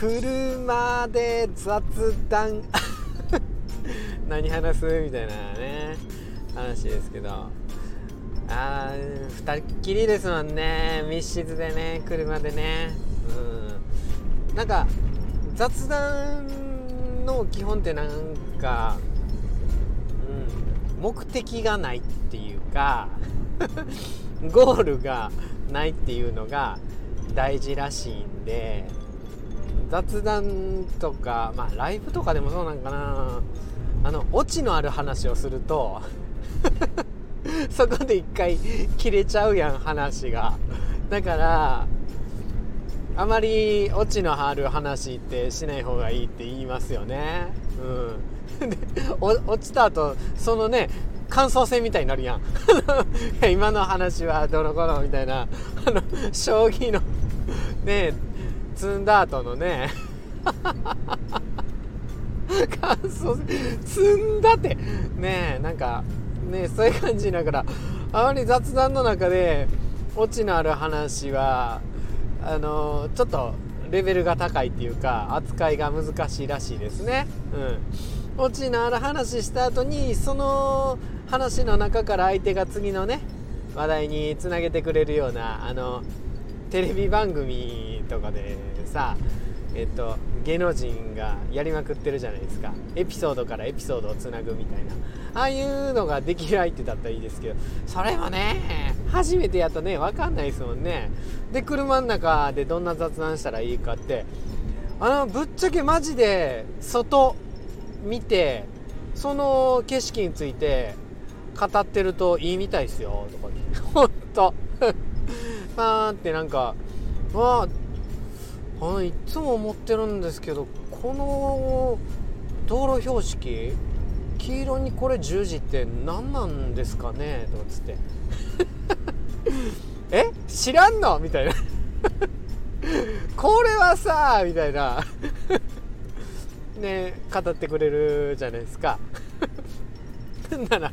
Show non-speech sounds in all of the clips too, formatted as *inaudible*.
車で雑談。*laughs* 何話すみたいなね話ですけど。あー2人っきりですもんね。密室でね車でね。うん。なんか雑談の基本ってなんか、うん、目的がないっていうか *laughs* ゴールがないっていうのが大事らしいんで雑談とかまあライブとかでもそうなんかな。あのオチのある話をすると *laughs* そこで一回切れちゃうやん話が。だからあまりオチのある話ってしない方がいいって言いますよね。うん。で落ちた後そのね感想戦みたいになるやん。*laughs* 今の話はどの頃みたいなあの将棋のねえ積んだ後のね。感想積んだって。ねえなんかねそういう感じだからあまり雑談の中でオチのある話はあのちょっとレベルが高いっていうか扱いが難しいらしいですね。うん、オチのある話した後にその話の中から相手が次のね話題につなげてくれるようなあのテレビ番組とかでさえっと、芸能人がやりまくってるじゃないですか。エピソードからエピソードをつなぐみたいな。ああいうのができる相手だったらいいですけどそれもね初めてやったね分かんないですもんね。で車の中でどんな雑談したらいいかって。あのぶっちゃけマジで外見てその景色について語ってるといいみたいですよとか。*laughs* ほんと。パーンってなんかまああのいつも思ってるんですけどこの道路標識黄色にこれ十字って何なんですかね？とかつって。*laughs* え？知らんの？みたいな。これはさみたいな。ね語ってくれるじゃないですか。なら。い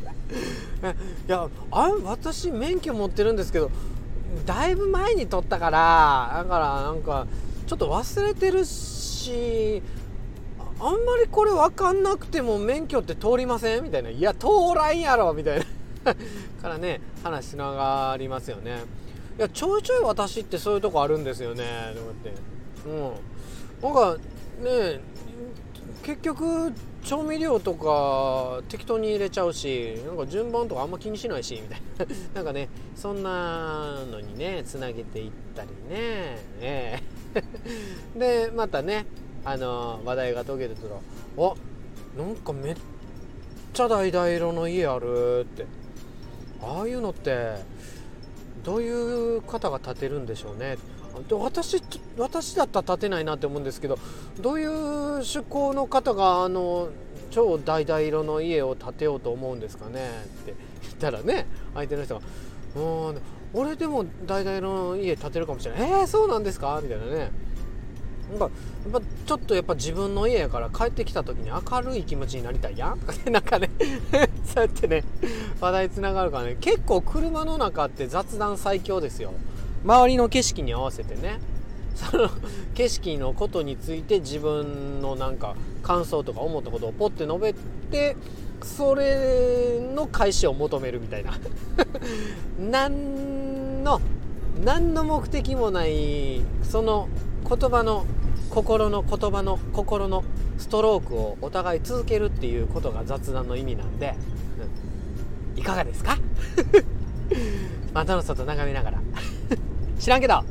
やあ私免許持ってるんですけどだいぶ前に取ったからだからなんかちょっと忘れてるしあんまりこれ分かんなくても免許って通りませんみたいな「いや通らんやろ」みたいな。*laughs* からね話つながりますよね。いやちょいちょい私ってそういうとこあるんですよね。と思って。うん。なんかね結局調味料とか適当に入れちゃうしなんか順番とかあんま気にしないしみたいな。*laughs* なんかねそんなのにねつなげていったりね。ええ。*laughs* でまたねあの話題が途切れたら「あなんかめっちゃ橙色の家ある」って。ああいうのってどういう方が建てるんでしょうね。で私私だったら建てないなって思うんですけどどういう趣向の方があの超橙色の家を建てようと思うんですかねって言ったらね相手の人が「うん俺でも橙色の家建てるかもしれない。えー、そうなんですか？みたいなね。やっぱちょっとやっぱ自分の家やから帰ってきた時に明るい気持ちになりたいやん。とかねなんかね *laughs* そうやってね話題つながるからね。結構車の中って雑談最強ですよ。周りの景色に合わせてね。*laughs* その景色のことについて自分のなんか感想とか思ったことをポッて述べてそれの返しを求めるみたいな。*laughs* 何の何の目的もないその言葉の心の言葉の心のストロークをお互い続けるっていうことが雑談の意味なんで、うん、いかがですか？*laughs* またの外眺めながら。*laughs* 知らんけど。